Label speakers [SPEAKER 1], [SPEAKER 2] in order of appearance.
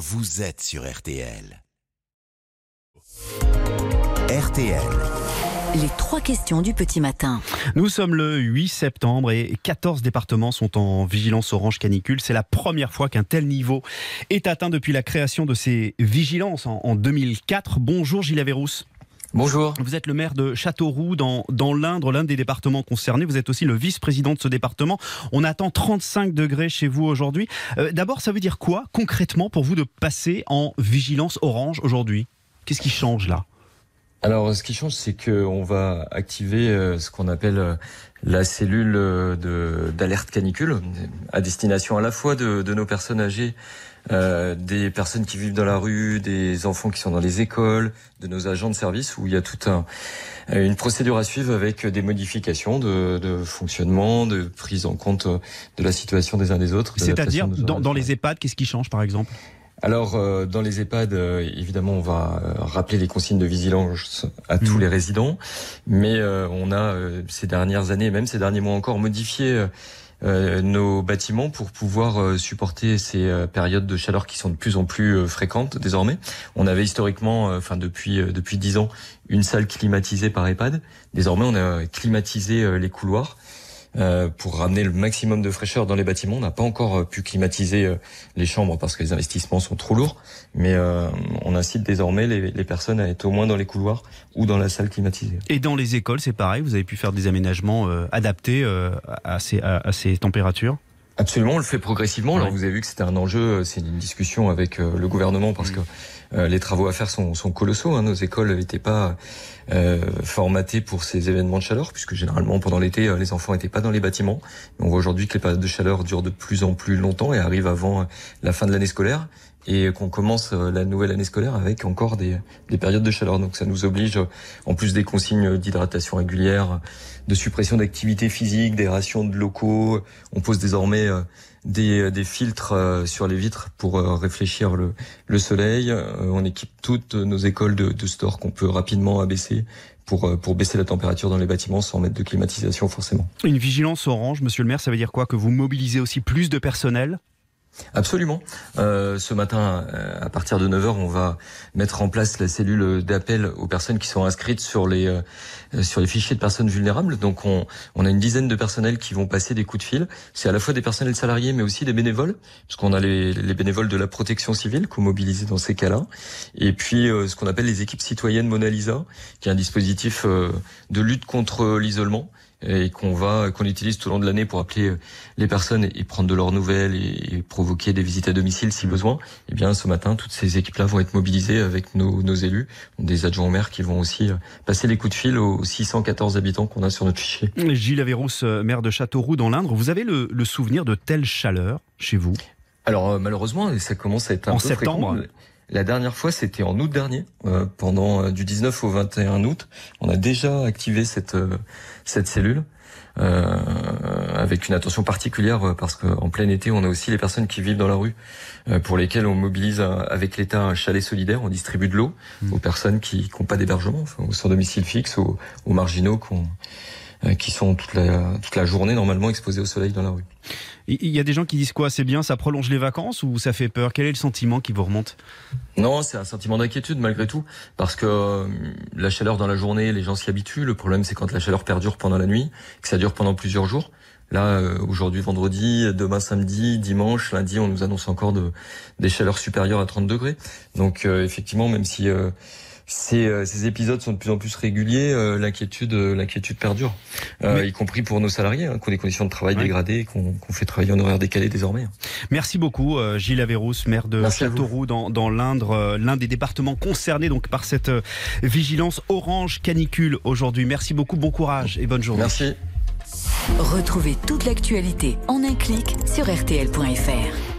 [SPEAKER 1] vous êtes sur RTL. RTL.
[SPEAKER 2] Les trois questions du petit matin.
[SPEAKER 3] Nous sommes le 8 septembre et 14 départements sont en vigilance orange canicule. C'est la première fois qu'un tel niveau est atteint depuis la création de ces vigilances en, en 2004. Bonjour Gilles Averrousse.
[SPEAKER 4] Bonjour.
[SPEAKER 3] Vous êtes le maire de Châteauroux dans, dans l'Indre, l'un des départements concernés. Vous êtes aussi le vice-président de ce département. On attend 35 degrés chez vous aujourd'hui. Euh, D'abord, ça veut dire quoi concrètement pour vous de passer en vigilance orange aujourd'hui? Qu'est-ce qui change là?
[SPEAKER 4] Alors, ce qui change, c'est qu'on va activer euh, ce qu'on appelle euh, la cellule euh, de- d'alerte canicule, à destination à la fois de, de nos personnes âgées, euh, des personnes qui vivent dans la rue, des enfants qui sont dans les écoles, de nos agents de service, où il y a toute un, une procédure à suivre avec des modifications de, de fonctionnement, de prise en compte de la situation des uns des autres.
[SPEAKER 3] C'est-à-dire, dans, dans les EHPAD, qu'est-ce qui change par exemple?
[SPEAKER 4] Alors, euh, dans les EHPAD, euh, évidemment, on va euh, rappeler les consignes de vigilance à tous
[SPEAKER 3] Mhm.
[SPEAKER 4] les résidents, mais euh, on a euh, ces dernières années, même ces derniers mois encore, modifié nos bâtiments pour pouvoir supporter ces périodes de chaleur qui sont de plus en plus fréquentes désormais. On avait historiquement, enfin depuis euh, depuis dix ans, une salle climatisée par EHPAD. Désormais, on a climatisé les couloirs. Euh, pour ramener le maximum de fraîcheur dans les bâtiments, on n'a pas encore euh, pu climatiser euh, les chambres parce que les investissements sont trop lourds, mais on incite désormais les, personnes à être au moins dans les couloirs ou dans la salle climatisée.
[SPEAKER 3] Et dans les écoles, c'est pareil, vous avez pu faire des aménagements adaptés à ces températures?
[SPEAKER 4] Absolument, on le fait progressivement. Alors vous avez vu que c'était un enjeu, euh, c'est une discussion avec euh, le gouvernement parce que euh, les travaux à faire sont, sont colossaux. hein. Nos écoles n'étaient pas euh, formatées pour ces événements de chaleur puisque généralement pendant l'été les enfants n'étaient pas dans les bâtiments. On voit aujourd'hui que les périodes de chaleur durent de plus en plus longtemps et arrivent avant la fin de l'année scolaire et qu'on commence euh, la nouvelle année scolaire avec encore des, des périodes de chaleur. Donc ça nous oblige, euh, en plus des consignes d'hydratation régulière, de suppression d'activité physique, des rations de locaux, on pose désormais euh, des, des filtres sur les vitres pour réfléchir le, le soleil. On équipe toutes nos écoles de, de store qu'on peut rapidement abaisser pour, pour baisser la température dans les bâtiments sans mettre de climatisation forcément.
[SPEAKER 3] Une vigilance orange, monsieur le maire, ça veut dire quoi? Que vous mobilisez aussi plus de personnel?
[SPEAKER 4] Absolument. Euh, ce matin, euh, à partir de 9h, on va mettre en place la cellule d'appel aux personnes qui sont inscrites sur les euh, sur les fichiers de personnes vulnérables. Donc, on, on a une dizaine de personnels qui vont passer des coups de fil. C'est à la fois des personnels salariés, mais aussi des bénévoles, puisqu'on a les, les bénévoles de la protection civile qu'on mobilise dans ces cas-là. Et puis, euh, ce qu'on appelle les équipes citoyennes Mona Lisa, qui est un dispositif de lutte contre l'isolement et qu'on va qu'on utilise tout au long de l'année pour appeler euh, les personnes et prendre de leurs nouvelles et, et provoquer des visites à domicile si besoin. Eh bien, ce matin, toutes ces équipes-là vont être mobilisées avec nos, nos élus, des adjoints au maire qui vont aussi euh, passer les coups de fil aux 614 habitants qu'on a sur notre fichier.
[SPEAKER 3] Gilles Averrousse, euh, maire de Châteauroux dans l'Indre, vous avez le, le souvenir de telle chaleur chez vous?
[SPEAKER 4] Alors malheureusement, ça commence à être un
[SPEAKER 3] En
[SPEAKER 4] peu
[SPEAKER 3] septembre
[SPEAKER 4] fréquent. La dernière fois, c'était en août dernier, euh, pendant euh, du 19 au 21 août. On a déjà activé cette euh, cette cellule. euh, avec une attention particulière euh, parce qu'en plein été, on a aussi les personnes qui vivent dans la rue, euh, pour lesquelles on mobilise un- avec l'État un chalet solidaire, on distribue de l'eau
[SPEAKER 3] Mhm.
[SPEAKER 4] aux personnes qui n'ont pas d'hébergement, enfin, aux sans domicile fixe, aux, aux marginaux qu'on- qui sont toute la, toute la journée normalement exposés au soleil dans la rue.
[SPEAKER 3] Il il y a des gens qui disent quoi? C'est bien, ça prolonge les vacances ou ça fait peur? Quel est le sentiment qui vous remonte?
[SPEAKER 4] Non, c'est un sentiment d'inquiétude malgré tout, parce que euh, la chaleur dans la journée, les gens s'y habituent. Le problème, c'est quand la chaleur perdure pendant la nuit, que ça dure pendant plusieurs jours. Là, euh, aujourd'hui, vendredi, demain, samedi, dimanche, lundi, on nous annonce encore de, des chaleurs supérieures à 30 degrés. Donc, euh, effectivement, même si euh, ces, euh, ces épisodes sont de plus en plus réguliers, euh, l'inquiétude, euh, l'inquiétude perdure, Euh,
[SPEAKER 3] Mais-
[SPEAKER 4] y compris pour nos salariés, hein, qui ont des conditions de travail
[SPEAKER 3] Ouais.
[SPEAKER 4] dégradées, qu'on qu'on fait travailler en horaire décalé désormais.
[SPEAKER 3] Merci beaucoup, euh, Gilles Averrousse, maire de
[SPEAKER 4] Merci.
[SPEAKER 3] Châteauroux dans, dans l'Indre, euh, l'un des départements concernés donc par cette vigilance orange canicule aujourd'hui. Merci beaucoup, bon courage et bonne journée.
[SPEAKER 4] Merci.
[SPEAKER 2] Retrouvez toute l'actualité en un clic sur RTL.fr.